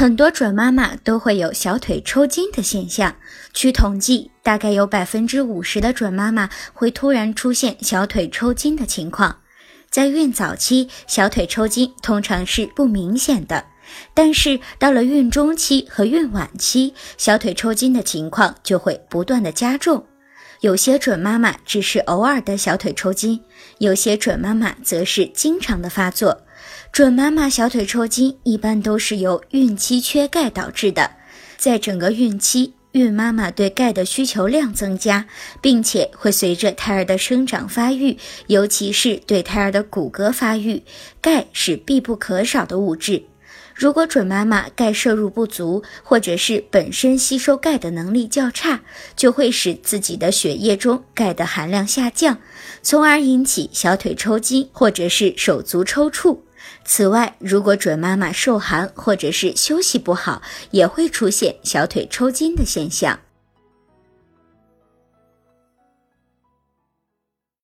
很多准妈妈都会有小腿抽筋的现象。据统计，大概有百分之五十的准妈妈会突然出现小腿抽筋的情况。在孕早期，小腿抽筋通常是不明显的，但是到了孕中期和孕晚期，小腿抽筋的情况就会不断的加重。有些准妈妈只是偶尔的小腿抽筋，有些准妈妈则是经常的发作。准妈妈小腿抽筋一般都是由孕期缺钙导致的，在整个孕期，孕妈妈对钙的需求量增加，并且会随着胎儿的生长发育，尤其是对胎儿的骨骼发育，钙是必不可少的物质。如果准妈妈钙摄入不足，或者是本身吸收钙的能力较差，就会使自己的血液中钙的含量下降，从而引起小腿抽筋或者是手足抽搐。此外，如果准妈妈受寒或者是休息不好，也会出现小腿抽筋的现象。